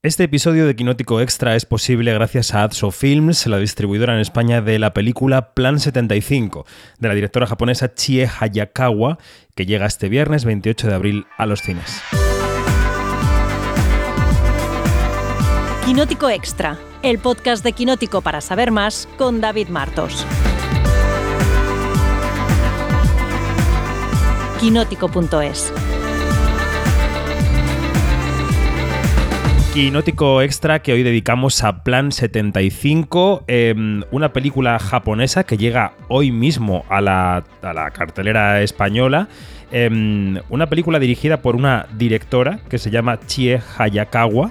Este episodio de Quinótico Extra es posible gracias a Adso Films, la distribuidora en España de la película Plan 75, de la directora japonesa Chie Hayakawa, que llega este viernes 28 de abril a los cines. Quinótico Extra, el podcast de Quinótico para saber más con David Martos. Quinótico.es Quinótico extra que hoy dedicamos a Plan 75, em, una película japonesa que llega hoy mismo a la, cartelera española. Em, una película dirigida por una directora que se llama Chie Hayakawa,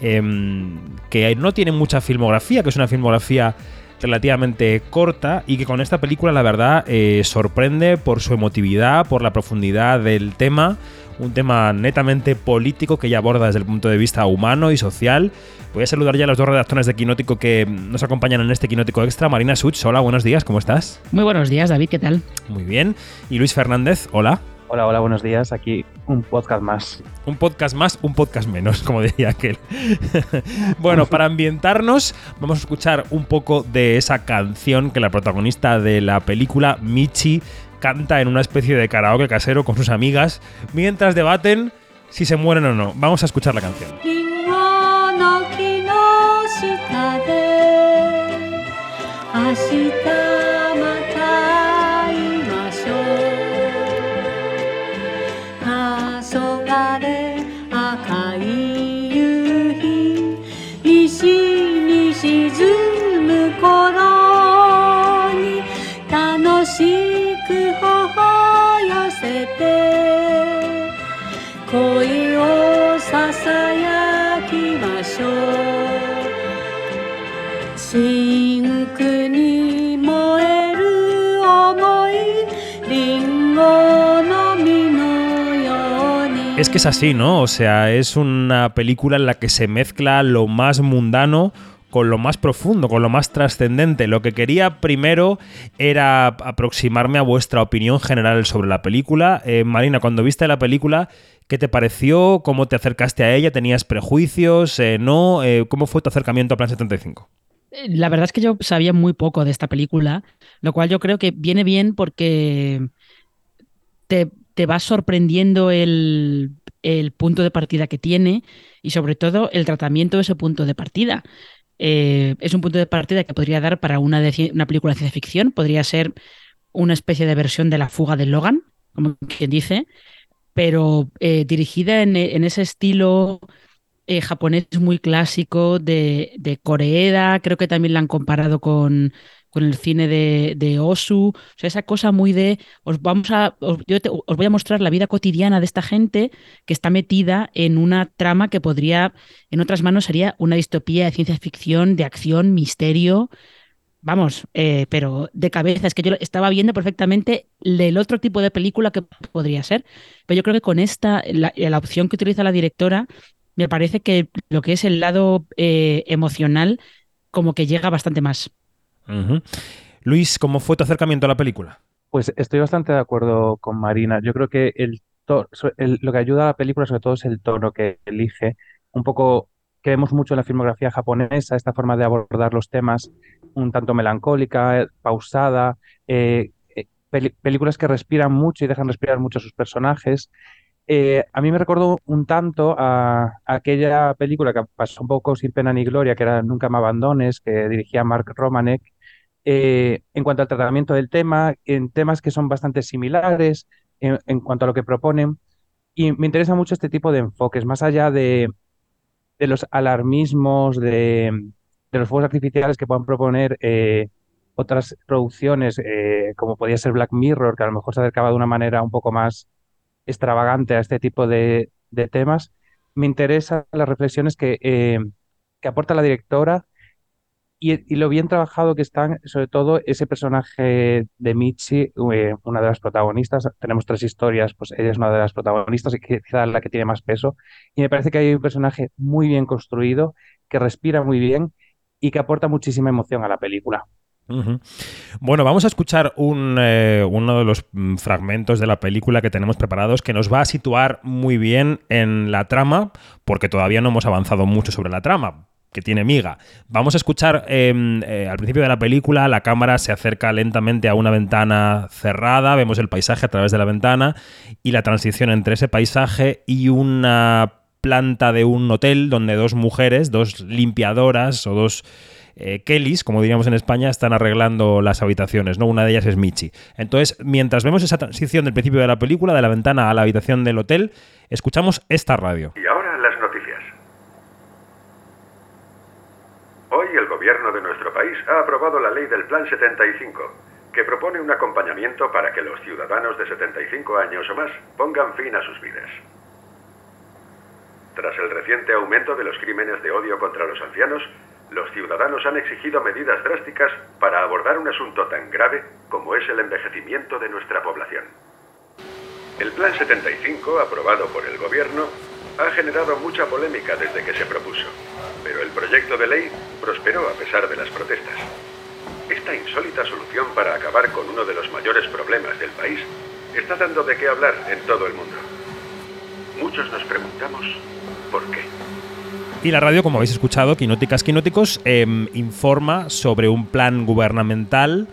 em, que no tiene mucha filmografía, que es una filmografía relativamente corta y que con esta película la verdad eh, sorprende por su emotividad, por la profundidad del tema, un tema netamente político que ella aborda desde el punto de vista humano y social. Voy a saludar ya a los dos redactores de Quinótico que nos acompañan en este Quinótico Extra. Marina Such, hola, buenos días, ¿cómo estás? Muy buenos días, David, ¿qué tal? Muy bien. Y Luis Fernández, hola. Hola, hola, buenos días. Aquí un podcast más. Un podcast más, un podcast menos, como diría aquel. bueno, para ambientarnos, vamos a escuchar un poco de esa canción que la protagonista de la película, Michi, canta en una especie de karaoke casero con sus amigas mientras debaten si se mueren o no. Vamos a escuchar la canción. காதல் Es que es así, ¿no? O sea, es una película en la que se mezcla lo más mundano con lo más profundo, con lo más trascendente. Lo que quería primero era aproximarme a vuestra opinión general sobre la película. Eh, Marina, cuando viste la película, ¿qué te pareció? ¿Cómo te acercaste a ella? ¿Tenías prejuicios? Eh, ¿No? Eh, ¿Cómo fue tu acercamiento a Plan 75? La verdad es que yo sabía muy poco de esta película, lo cual yo creo que viene bien porque te, te va sorprendiendo el, punto de partida que tiene y sobre todo el tratamiento de ese punto de partida. Eh, es un punto de partida que podría dar para una, una película de ciencia ficción, podría ser una especie de versión de La fuga de Logan, como quien dice, pero eh, dirigida en, ese estilo eh, japonés muy clásico de, de Coreeda, creo que también la han comparado con, con el cine de, Osu, o sea, esa cosa muy de, os vamos a, os, os, voy a mostrar la vida cotidiana de esta gente que está metida en una trama que podría, en otras manos sería una distopía de ciencia ficción, de acción, misterio, vamos, eh, pero de cabeza, es que yo estaba viendo perfectamente el otro tipo de película que podría ser, pero yo creo que con esta, la, la opción que utiliza la directora, me parece que lo que es el lado eh, emocional como que llega bastante más. Luis, ¿cómo fue tu acercamiento a la película? Pues estoy bastante de acuerdo con Marina. Yo creo que lo que ayuda a la película sobre todo es el tono que elige. Un poco creemos mucho en la filmografía japonesa, esta forma de abordar los temas un tanto melancólica, pausada, eh, eh, películas que respiran mucho y dejan respirar mucho a sus personajes. Eh, a mí me recordó un tanto a, aquella película que pasó un poco sin pena ni gloria, que era Nunca me abandones, que dirigía Mark Romanek, eh, en cuanto al tratamiento del tema, en temas que son bastante similares en, cuanto a lo que proponen. Y me interesa mucho este tipo de enfoques, más allá de, los alarmismos, de, los fuegos artificiales que puedan proponer eh, otras producciones, eh, como podía ser Black Mirror, que a lo mejor se acercaba de una manera un poco más extravagante a este tipo de, temas. Me interesan las reflexiones que, que aporta la directora y, lo bien trabajado que están, sobre todo ese personaje de Michi, eh, una de las protagonistas, tenemos tres historias, pues ella es una de las protagonistas y quizá la que tiene más peso. Y me parece que hay un personaje muy bien construido, que respira muy bien y que aporta muchísima emoción a la película. Bueno, vamos a escuchar eh, uno de los mm, fragmentos de la película que tenemos preparados que nos va a situar muy bien en la trama, porque todavía no hemos avanzado mucho sobre la trama que tiene miga. Vamos a escuchar em, eh, al principio de la película, la cámara se acerca lentamente a una ventana cerrada, vemos el paisaje a través de la ventana y la transición entre ese paisaje y una planta de un hotel donde dos mujeres, dos limpiadoras o dos eh, Kellys, como diríamos en España, están arreglando las habitaciones, ¿no? Una de ellas es Michi. Entonces, mientras vemos esa transición del principio de la película, de la ventana a la habitación del hotel, escuchamos esta radio. Y ahora las noticias. Hoy el gobierno de nuestro país ha aprobado la ley del Plan 75, que propone un acompañamiento para que los ciudadanos de 75 años o más pongan fin a sus vidas. Tras el reciente aumento de los crímenes de odio contra los ancianos, los ciudadanos han exigido medidas drásticas para abordar un asunto tan grave como es el envejecimiento de nuestra población. El Plan 75, aprobado por el Gobierno, ha generado mucha polémica desde que se propuso, pero el proyecto de ley prosperó a pesar de las protestas. Esta insólita solución para acabar con uno de los mayores problemas del país está dando de qué hablar en todo el mundo. Muchos nos preguntamos por qué. Y la radio, como habéis escuchado, Quinóticas Quinóticos, em, informa sobre un plan gubernamental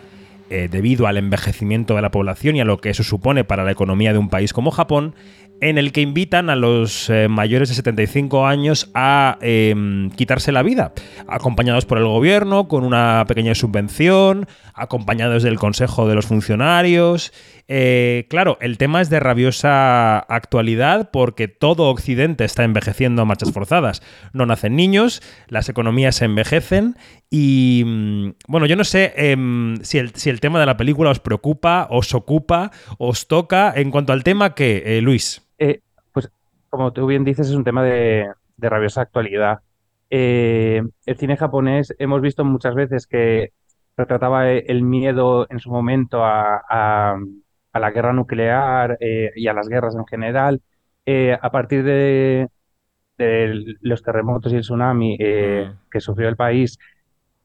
eh, debido al envejecimiento de la población y a lo que eso supone para la economía de un país como Japón, en el que invitan a los eh, mayores de 75 años a em, quitarse la vida, acompañados por el gobierno, con una pequeña subvención, acompañados del Consejo de los Funcionarios. Eh, claro, el tema es de rabiosa actualidad porque todo Occidente está envejeciendo a marchas forzadas. No nacen niños, las economías se envejecen y mm, bueno, yo no sé em, si, el, si, el, tema de la película os preocupa, os ocupa, os toca. En cuanto al tema, ¿qué, eh, Luis? Eh, pues como tú bien dices, es un tema de, rabiosa actualidad. El cine japonés hemos visto muchas veces que retrataba el miedo en su momento a, la guerra nuclear eh, y a las guerras en general. a partir de, los terremotos y el tsunami mm. que sufrió el país,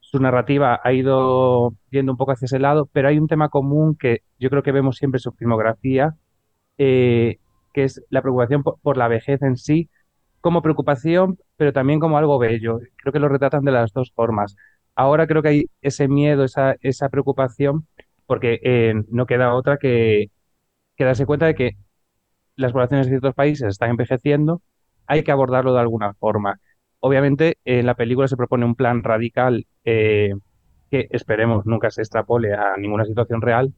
su narrativa ha ido yendo un poco hacia ese lado, pero hay un tema común que yo creo que vemos siempre en su filmografía, que es la preocupación por, la vejez en sí, como preocupación, pero también como algo bello. Creo que lo retratan de las dos formas. Ahora creo que hay ese miedo, esa, esa preocupación, porque eh, no queda otra que, que darse cuenta de que las poblaciones de ciertos países están envejeciendo, hay que abordarlo de alguna forma. Obviamente, en la película se propone un plan radical eh, que esperemos nunca se extrapole a ninguna situación real,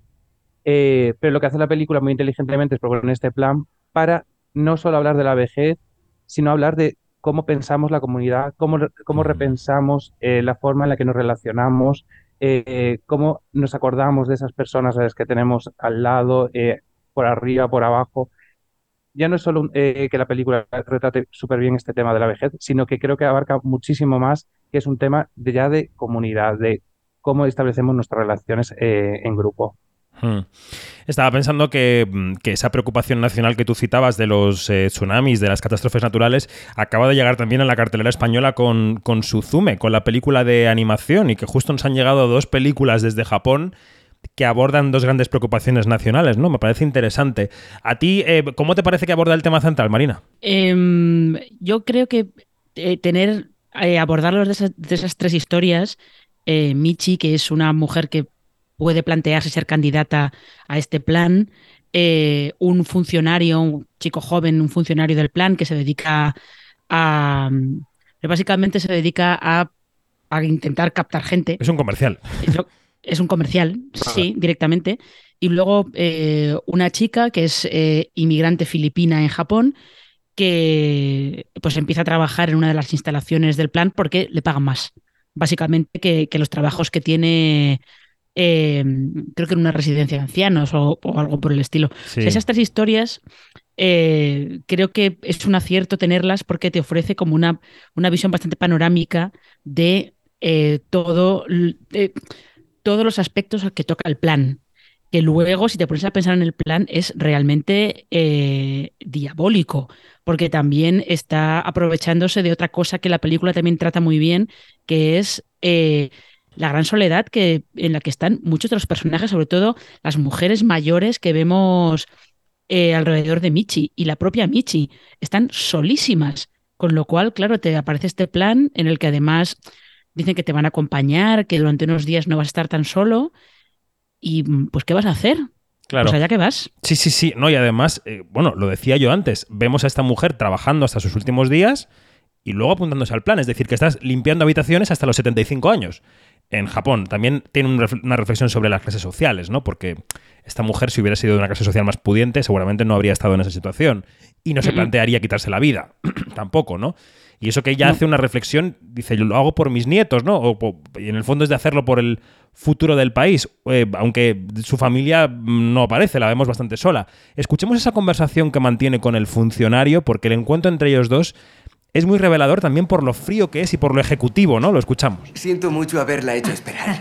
eh, pero lo que hace la película muy inteligentemente es proponer este plan para no solo hablar de la vejez, sino hablar de cómo pensamos la comunidad, cómo, cómo repensamos eh, la forma en la que nos relacionamos, eh, cómo nos acordamos de esas personas a las que tenemos al lado, eh, por arriba, por abajo. Ya no es solo que la película retrate súper bien este tema de la vejez, sino que creo que abarca muchísimo más, que es un tema ya de comunidad, de cómo establecemos nuestras relaciones en grupo. Hmm. Estaba pensando mm, que, esa preocupación nacional que tú citabas de los eh, tsunamis, de las catástrofes naturales, acaba de llegar también a la cartelera española con, con Suzume, con la película de animación, y que justo nos han llegado dos películas desde Japón que abordan dos grandes preocupaciones nacionales, ¿no? Me parece interesante. ¿A ti, eh, cómo te parece que aborda el tema central, Marina? Em, yo creo que eh, tener, abordarlos de de esas tres historias, Michi, que es una mujer que puede plantearse ser candidata a este plan. Eh, un funcionario, un chico joven, un funcionario del plan que se dedica a. que básicamente se dedica a, intentar captar gente. Es un comercial. Es, un comercial, sí, directamente. Y luego eh, una chica que es eh, inmigrante filipina en Japón que pues empieza a trabajar en una de las instalaciones del plan porque le pagan más, básicamente, que, que los trabajos que tiene Em, creo que en una residencia de ancianos o, algo por el estilo. esas tres historias eh, creo que es un acierto tenerlas porque te ofrece como una, una visión bastante panorámica de eh, todo, todos los aspectos que toca el plan. Que luego, si te pones a pensar en el plan, es realmente eh, diabólico, porque también está aprovechándose de otra cosa que la película también trata muy bien, que es la gran soledad que, en la que están muchos de los personajes, sobre todo las mujeres mayores que vemos eh, alrededor de Michi y la propia Michi. Están solísimas. Con lo cual, claro, te aparece este plan en el que además dicen que te van a acompañar, que durante unos días no vas a estar tan solo. Y pues, ¿qué vas a hacer? Claro. Pues allá que vas. Sí, sí, sí. No, y además, eh, bueno, lo decía yo antes, vemos a esta mujer trabajando hasta sus últimos días y luego apuntándose al plan. Es decir, que estás limpiando habitaciones hasta los 75 años. En Japón también tiene una reflexión sobre las clases sociales, ¿no? Porque esta mujer, si hubiera sido de una clase social más pudiente, seguramente no habría estado en esa situación. Y no se plantearía quitarse la vida. Tampoco, ¿no? Y eso que ella hace una reflexión, dice, yo lo hago por mis nietos, ¿no? y en el fondo es de hacerlo por el futuro del país, eh, aunque su familia no aparece, la vemos bastante sola. Escuchemos esa conversación que mantiene con el funcionario, porque el encuentro entre ellos dos es muy revelador también por lo frío que es y por lo ejecutivo, ¿no? Lo escuchamos. Siento mucho haberla hecho esperar.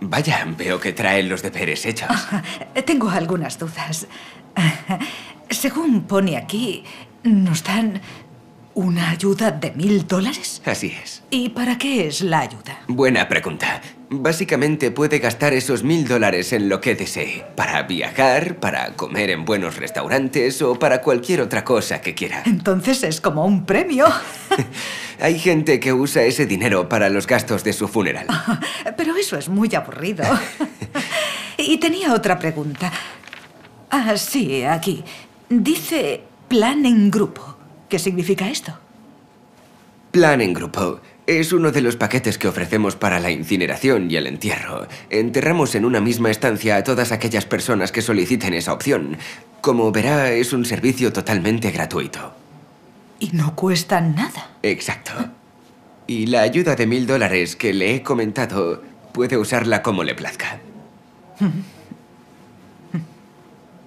Vaya, veo que traen los deberes hechos. Tengo algunas dudas. Según pone aquí, nos dan ¿Una ayuda de mil dólares? Así es. ¿Y para qué es la ayuda? Buena pregunta. Básicamente puede gastar esos mil dólares en lo que desee. Para viajar, para comer en buenos restaurantes o para cualquier otra cosa que quiera. Entonces es como un premio. Hay gente que usa ese dinero para los gastos de su funeral. Pero eso es muy aburrido. y tenía otra pregunta. Ah, sí, aquí. Dice plan en grupo. ¿Qué significa esto? Plan en grupo. Es uno de los paquetes que ofrecemos para la incineración y el entierro. Enterramos en una misma estancia a todas aquellas personas que soliciten esa opción. Como verá, es un servicio totalmente gratuito. Y no cuesta nada. Exacto. Y la ayuda de mil dólares que le he comentado puede usarla como le plazca.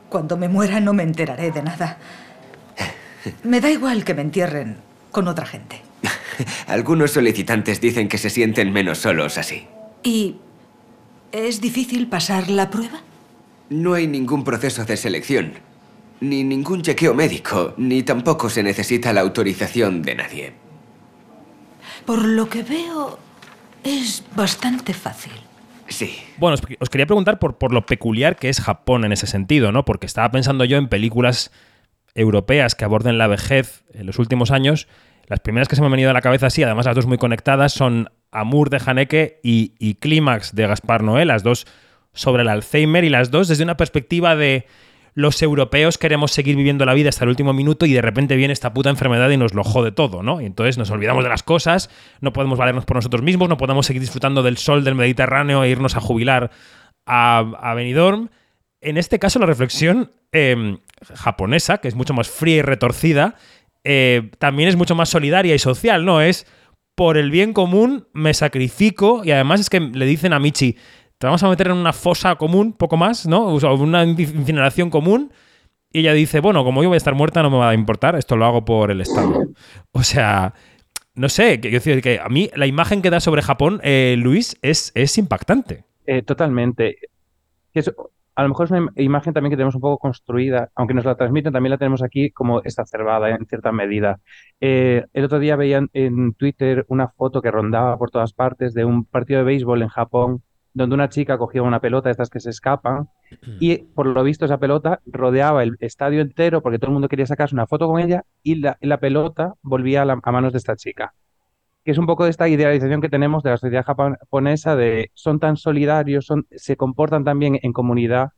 Cuando me muera no me enteraré de nada. Me da igual que me entierren con otra gente. Algunos solicitantes dicen que se sienten menos solos así. ¿Y es difícil pasar la prueba? No hay ningún proceso de selección, ni ningún chequeo médico, ni tampoco se necesita la autorización de nadie. Por lo que veo, es bastante fácil. Sí. Bueno, os, quería preguntar por, por lo peculiar que es Japón en ese sentido, ¿no? Porque estaba pensando yo en películas europeas que aborden la vejez en los últimos años, las primeras que se me han venido a la cabeza así, además las dos muy conectadas, son Amour de Haneke y, Clímax de Gaspar Noé, las dos sobre el Alzheimer y las dos desde una perspectiva de los europeos queremos seguir viviendo la vida hasta el último minuto y de repente viene esta puta enfermedad y nos lo jode todo, ¿no? Y entonces nos olvidamos de las cosas, no podemos valernos por nosotros mismos, no podemos seguir disfrutando del sol del Mediterráneo e irnos a jubilar a, a Benidorm. En este caso, la reflexión Em, japonesa, que es mucho más fría y retorcida, eh, también es mucho más solidaria y social, ¿no? Es por el bien común me sacrifico y además es que le dicen a Michi, te vamos a meter en una fosa común, poco más, ¿no? O una incineración común. Y ella dice, bueno, como yo voy a estar muerta, no me va a importar, esto lo hago por el Estado. O sea, no sé, que, decir que a mí la imagen que da sobre Japón, eh, Luis, es, es impactante. Eh, totalmente a lo mejor es una imagen también que tenemos un poco construida, aunque nos la transmiten, también la tenemos aquí como exacerbada en cierta medida. Eh, el otro día veían en Twitter una foto que rondaba por todas partes de un partido de béisbol en Japón, donde una chica cogía una pelota, estas que se escapan, y por lo visto esa pelota rodeaba el estadio entero porque todo el mundo quería sacarse una foto con ella y la, pelota volvía a manos de esta chica que es un poco de esta idealización que tenemos de la sociedad japonesa de son tan solidarios, son, se comportan también en comunidad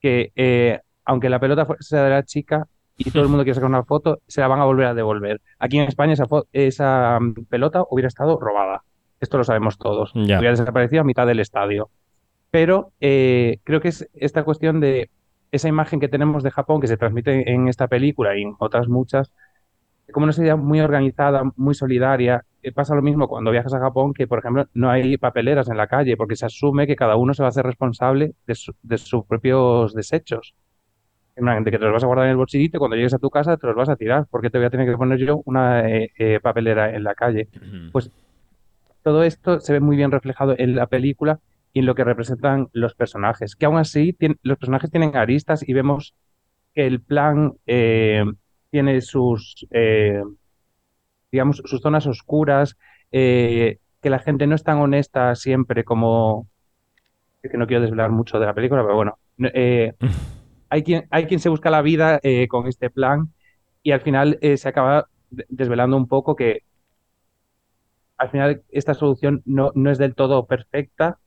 que eh, aunque la pelota sea de la chica y todo el mundo quiere sacar una foto, se la van a volver a devolver. Aquí en España esa, esa mm, pelota hubiera estado robada. Esto lo sabemos todos. Hubiera desaparecido a mitad del estadio. Pero eh, creo que es esta cuestión de esa imagen que tenemos de Japón que se transmite en esta película y en otras muchas, como una sociedad muy organizada, muy solidaria. Pasa lo mismo cuando viajas a Japón, que por ejemplo no hay papeleras en la calle, porque se asume que cada uno se va a hacer responsable de, sus propios desechos. De que te los vas a guardar en el bolsillito y cuando llegues a tu casa te los vas a tirar, porque te voy a tener que poner yo una eh, eh, papelera en la calle. Pues todo esto se ve muy bien reflejado en la película y en lo que representan los personajes, que aún así los personajes tienen aristas y vemos que el plan eh, tiene sus, digamos, sus zonas oscuras, eh, que la gente no es tan honesta siempre como, que no quiero desvelar mucho de la película, pero bueno, hay, quien, hay quien se busca la vida con este plan y al final se acaba desvelando un poco que al final esta solución no, no es del todo perfecta,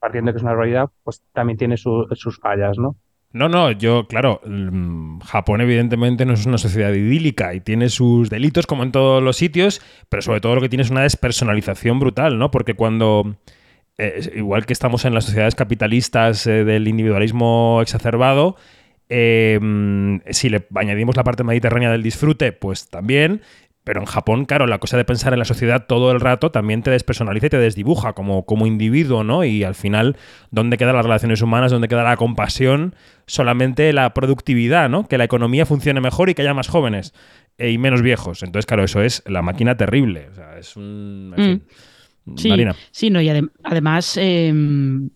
partiendo de que es una realidad, pues también tiene sus fallas, ¿no? No, no, yo, claro, mm, Japón evidentemente no es una sociedad idílica y tiene sus delitos como en todos los sitios, pero sobre todo lo que tiene es una despersonalización brutal, ¿no? Porque cuando, eh, igual que estamos en las sociedades capitalistas eh, del individualismo exacerbado, eh, mm, si le añadimos la parte mediterránea del disfrute, pues también, pero en Japón, claro, la cosa de pensar en la sociedad todo el rato también te despersonaliza y te desdibuja como, como individuo, ¿no? Y al final, ¿dónde quedan las relaciones humanas? ¿Dónde queda la compasión? Solamente la productividad, ¿no? Que la economía funcione mejor y que haya más jóvenes eh, y menos viejos. Entonces, claro, eso es la máquina terrible. O sea, es un... Mm. Sí, sí, no, y además... Em,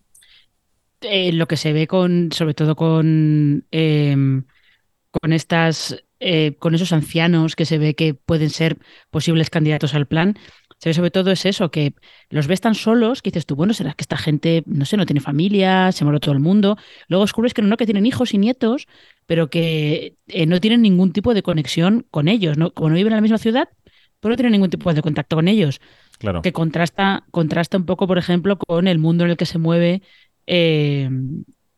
eh, lo que se ve con, sobre todo con, em, con estas eh, con esos ancianos que se ve que pueden ser posibles candidatos al plan, se ve sobre todo es eso, que los ves tan solos que dices tú, bueno, será que esta gente, no sé, no tiene familia, se muere todo el mundo. Luego descubres que no, que tienen hijos y nietos, pero que eh, no tienen ningún tipo de conexión con ellos, ¿no? Como no viven en la misma ciudad, pues no tienen ningún tipo de contacto con ellos. Claro. Que contrasta, contrasta un poco, por ejemplo, con el mundo en el que se mueve eh,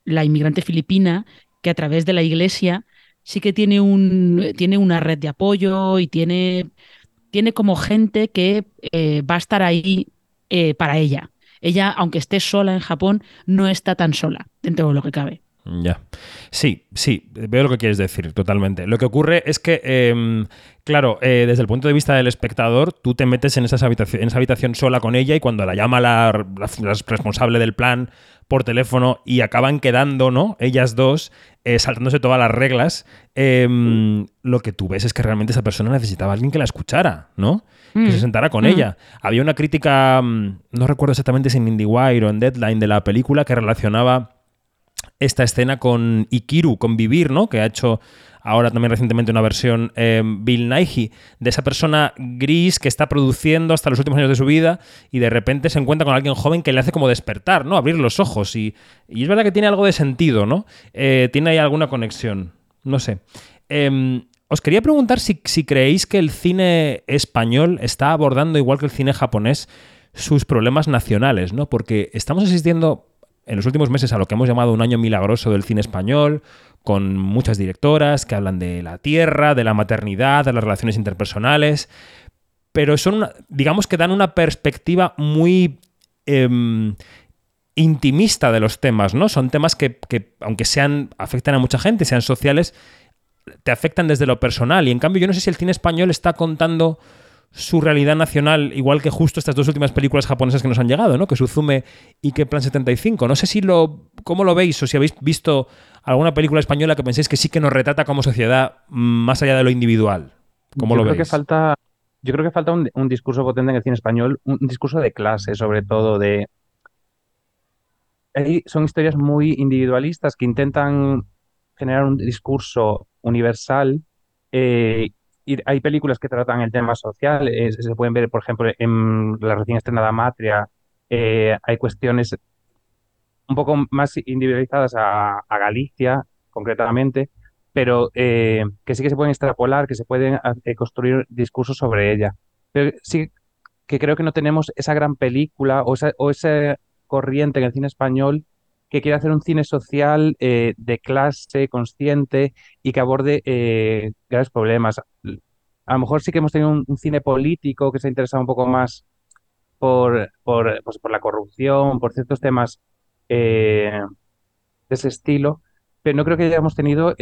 la inmigrante filipina, que a través de la iglesia sí que tiene, un, tiene una red de apoyo y tiene, tiene como gente que eh, va a estar ahí eh, para ella. Ella, aunque esté sola en Japón, no está tan sola dentro de lo que cabe. Ya. Sí, sí, veo lo que quieres decir, totalmente. Lo que ocurre es que, em, claro, eh, desde el punto de vista del espectador, tú te metes en, esa habitación, en esa habitación sola con ella y cuando la llama la, responsable del plan por teléfono y acaban quedando, ¿no? Ellas dos, eh, saltándose todas las reglas, em, lo que tú ves es que realmente esa persona necesitaba a alguien que la escuchara, ¿no? Que se mm. sentara con ella. Mm. Había una crítica, mm, no recuerdo exactamente si en IndieWire o en Deadline de la película, que relacionaba esta escena con Ikiru, con Vivir, ¿no? Que ha hecho ahora también recientemente una versión eh, Bill Nighy, de esa persona gris que está produciendo hasta los últimos años de su vida y de repente se encuentra con alguien joven que le hace como despertar, ¿no? Abrir los ojos. Y, es verdad que tiene algo de sentido, ¿no? Eh, tiene ahí alguna conexión. No sé. Em, os quería preguntar si, si creéis que el cine español está abordando, igual que el cine japonés, sus problemas nacionales, ¿no? Porque estamos asistiendo en los últimos meses a lo que hemos llamado un año milagroso del cine español, con muchas directoras que hablan de la tierra, de la maternidad, de las relaciones interpersonales, pero son, digamos que dan una perspectiva muy em, intimista de los temas, ¿no? Son temas que, que, aunque sean, afectan a mucha gente, sean sociales, te afectan desde lo personal. Y en cambio, yo no sé si el cine español está contando su realidad nacional, igual que justo estas dos últimas películas japonesas que nos han llegado, ¿no? Que Suzume y que Plan 75. No sé si lo, cómo lo veis o si habéis visto alguna película española que penséis que sí que nos retrata como sociedad más allá de lo individual. ¿Cómo yo lo creo Que falta, yo creo que falta un, discurso potente en el cine español, un, discurso de clase, sobre todo, de... son historias muy individualistas que intentan generar un discurso universal eh, hay películas que tratan el tema social, se pueden ver, por ejemplo, en la recién estrenada Matria, eh, hay cuestiones un poco más individualizadas a, Galicia, concretamente, pero eh, que sí que se pueden extrapolar, que se pueden eh, construir discursos sobre ella. Pero sí que creo que no tenemos esa gran película o esa, o esa corriente en el cine español que quiere hacer un cine social eh, de clase, consciente y que aborde eh, graves problemas. A lo mejor sí que hemos tenido un, cine político que se ha interesado un poco más por, por, pues, por la corrupción, por ciertos temas eh, de ese estilo, pero no creo que hayamos tenido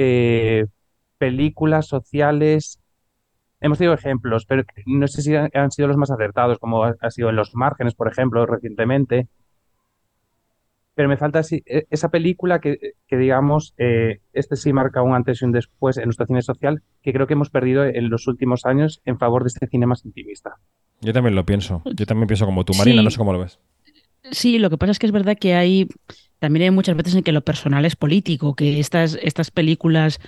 películas sociales. Hemos tenido ejemplos, pero no sé si han sido los más acertados, como ha sido en Los Márgenes, por ejemplo, recientemente, pero me falta e, esa película que, digamos, eh, este sí marca un antes y un después en nuestro cine social, que creo que hemos perdido en los últimos años en favor de este cine más intimista. Yo también lo pienso. Yo también pienso como tú, Marina, no sé cómo lo ves. Sí, lo que pasa es que es verdad que hay también hay muchas veces en que lo personal es político, que estas, estas películas,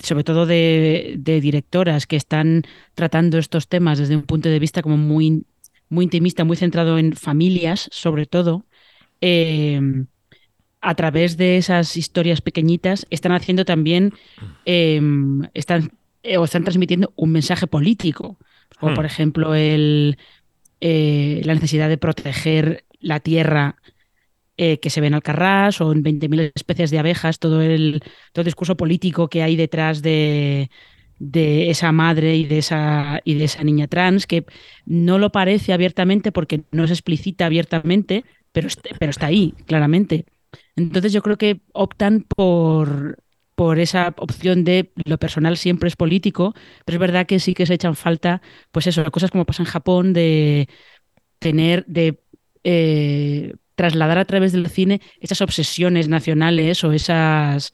sobre todo de, directoras que están tratando estos temas desde un punto de vista como muy, muy intimista, muy centrado en familias, sobre todo, eh, a través de esas historias pequeñitas, están haciendo también, eh, están, o están transmitiendo un mensaje político, como por hmm. ejemplo el, eh, la necesidad de proteger la tierra eh, que se ve en Alcarrás o en 20.000 especies de abejas, todo el, todo el discurso político que hay detrás de, de esa madre y de esa, y de esa niña trans, que no lo parece abiertamente porque no se explicita abiertamente, pero, pero está ahí, claramente. Entonces yo creo que optan por, por esa opción de lo personal siempre es político, pero es verdad que sí que se echan falta, pues eso, cosas como pasa en Japón, de tener, de eh, trasladar a través del cine esas obsesiones nacionales o esas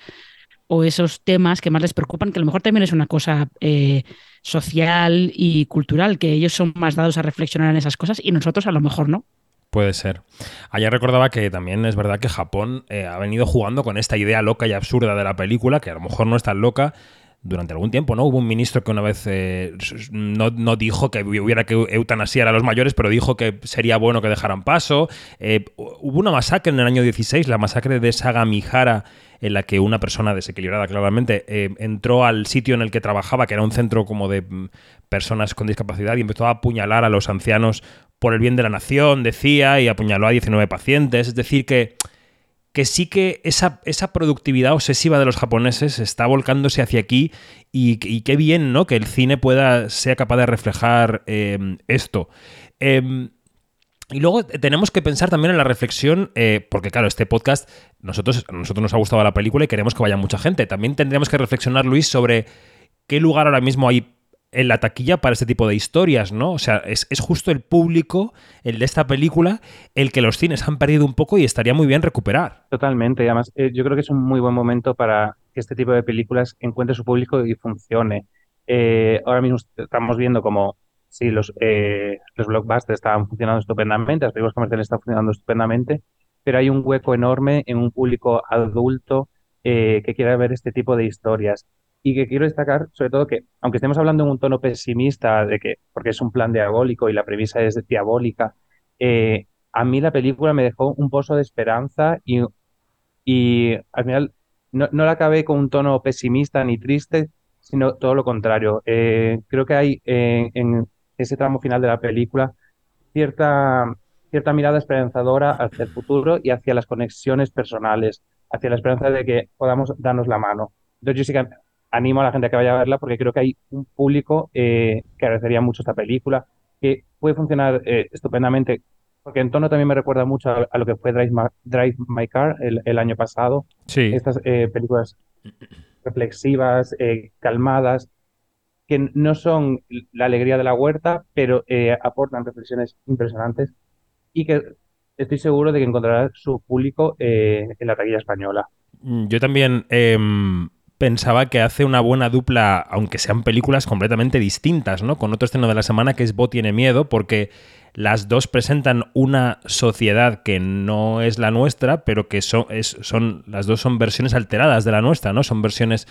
o esos temas que más les preocupan, que a lo mejor también es una cosa eh, social y cultural, que ellos son más dados a reflexionar en esas cosas y nosotros a lo mejor no. Puede ser. Ayer recordaba que también es verdad que Japón eh, ha venido jugando con esta idea loca y absurda de la película, que a lo mejor no es tan loca, durante algún tiempo, ¿no? Hubo un ministro que una vez eh, no, dijo que hubiera que eutanasiar a los mayores, pero dijo que sería bueno que dejaran paso. Eh, hubo una masacre en el año 16, la masacre de Sagamihara, en la que una persona desequilibrada claramente eh, entró al sitio en el que trabajaba, que era un centro como de mm, personas con discapacidad, y empezó a apuñalar a los ancianos por el bien de la nación, decía, y apuñaló a 19 pacientes. Es decir, que que sí que esa, esa, productividad obsesiva de los japoneses está volcándose hacia aquí y, qué bien, ¿no? Que el cine pueda, sea capaz de reflejar em, esto. Em, y luego tenemos que pensar también en la reflexión, eh, porque claro, este podcast, nosotros, a nosotros nos ha gustado la película y queremos que vaya mucha gente. También tendríamos que reflexionar, Luis, sobre qué lugar ahora mismo hay en la taquilla para este tipo de historias, ¿no? O sea, es, justo el público, el de esta película, el que los cines han perdido un poco y estaría muy bien recuperar. Totalmente, y además eh, yo creo que es un muy buen momento para que este tipo de películas encuentre su público y funcione. Eh, ahora mismo estamos viendo como sí, los, eh, los blockbusters estaban funcionando estupendamente, las películas comerciales están funcionando estupendamente, pero hay un hueco enorme en un público adulto que quiere ver este tipo de historias y que quiero destacar, sobre todo, que aunque estemos hablando en un tono pesimista, de que, porque es un plan diabólico y la premisa es diabólica, eh, a mí la película me dejó un pozo de esperanza y, y al final no, no la acabé con un tono pesimista ni triste, sino todo lo contrario. Eh, creo que hay eh, en ese tramo final de la película cierta, cierta mirada esperanzadora hacia el futuro y hacia las conexiones personales, hacia la esperanza de que podamos darnos la mano. Entonces yo sí que animo a la gente a que vaya a verla porque creo que hay un público eh, que agradecería mucho esta película, que puede funcionar eh, estupendamente, porque en tono también me recuerda mucho a, lo que fue Drive My, Car el, año pasado. Sí. Estas eh, películas reflexivas, calmadas, que no son la alegría de la huerta, pero aportan reflexiones impresionantes y que estoy seguro de que encontrará su público en la taquilla española. Yo también em, pensaba que hace una buena dupla, aunque sean películas completamente distintas, ¿no? Con otro estreno de la semana que es Bo tiene miedo, porque las dos presentan una sociedad que no es la nuestra, pero que son, las dos son versiones alteradas de la nuestra, ¿no? Son versiones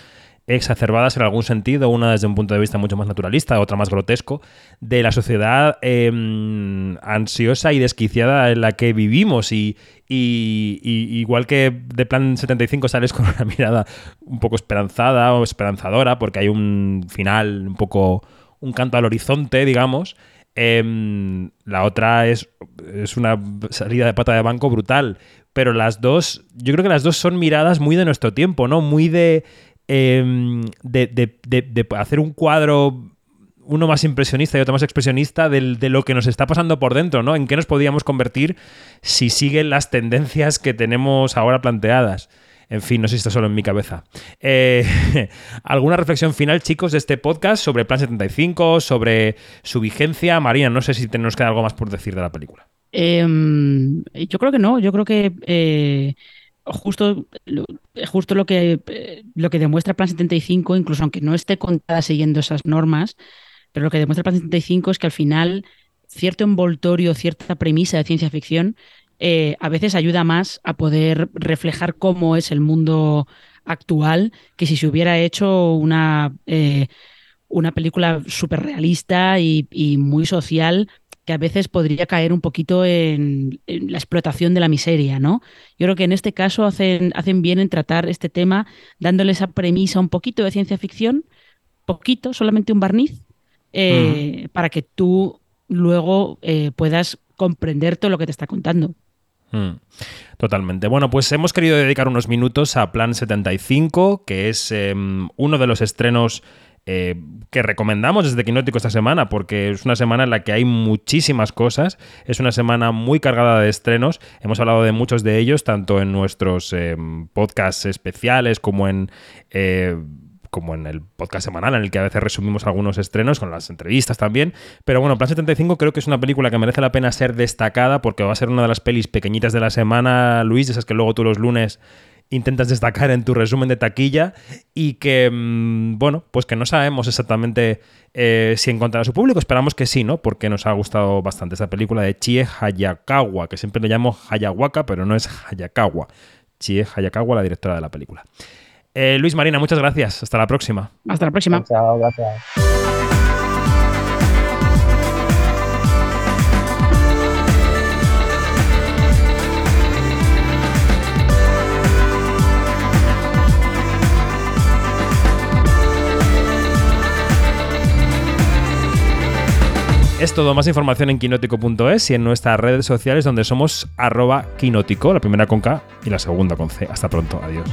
exacerbadas en algún sentido, una desde un punto de vista mucho más naturalista, otra más grotesco, de la sociedad em, ansiosa y desquiciada en la que vivimos. Y, igual que de Plan 75 sales con una mirada un poco esperanzada o esperanzadora, porque hay un final un poco, un canto al horizonte, digamos. Em, la otra es, es una salida de pata de banco brutal. Pero las dos, yo creo que las dos son miradas muy de nuestro tiempo, ¿no? Muy de Em, de, hacer un cuadro uno más impresionista y otro más expresionista de lo que nos está pasando por dentro, ¿no? En qué nos podríamos convertir si siguen las tendencias que tenemos ahora planteadas. En fin, no sé si está solo en mi cabeza. Eh, ¿Alguna reflexión final, chicos, de este podcast sobre Plan 75, sobre su vigencia? María, no sé si nos queda algo más por decir de la película. Em, yo creo que no, yo creo que eh, justo, justo lo, que, lo que demuestra Plan 75, incluso aunque no esté contada siguiendo esas normas, pero lo que demuestra Plan 75 es que al final cierto envoltorio, cierta premisa de ciencia ficción eh, a veces ayuda más a poder reflejar cómo es el mundo actual que si se hubiera hecho una, eh, una película súper realista y muy social que a veces podría caer un poquito en, en, la explotación de la miseria, ¿no? Yo creo que en este caso hacen, hacen bien en tratar este tema dándole esa premisa un poquito de ciencia ficción, poquito, solamente un barniz, eh, -huh. para que tú luego eh, puedas comprender todo lo que te está contando. Mm, totalmente. Bueno, pues hemos querido dedicar unos minutos a Plan 75, que es eh, uno de los estrenos eh, que recomendamos desde Quinótico esta semana, porque es una semana en la que hay muchísimas cosas, es una semana muy cargada de estrenos, hemos hablado de muchos de ellos, tanto en nuestros eh, podcasts especiales como en... Eh, como en el podcast semanal, en el que a veces resumimos algunos estrenos, con las entrevistas también. Pero bueno, Plan 75 creo que es una película que merece la pena ser destacada porque va a ser una de las pelis pequeñitas de la semana, Luis, esas que luego tú los lunes intentas destacar en tu resumen de taquilla y que, mmm, bueno, pues que no sabemos exactamente eh, si encontrará su público. Esperamos que sí, ¿no? Porque nos ha gustado bastante esta película de Chie Hayakawa, que siempre le llamo Hayawaka, pero no es Hayakawa. Chie Hayakawa, la directora de la película. Eh, Luis Marina, muchas gracias. Hasta la próxima. Hasta la próxima. Chao, gracias. Es todo, más información en quinótico.es y en nuestras redes sociales donde somos arroba quinótico, la primera con K y la segunda con C. Hasta pronto, adiós.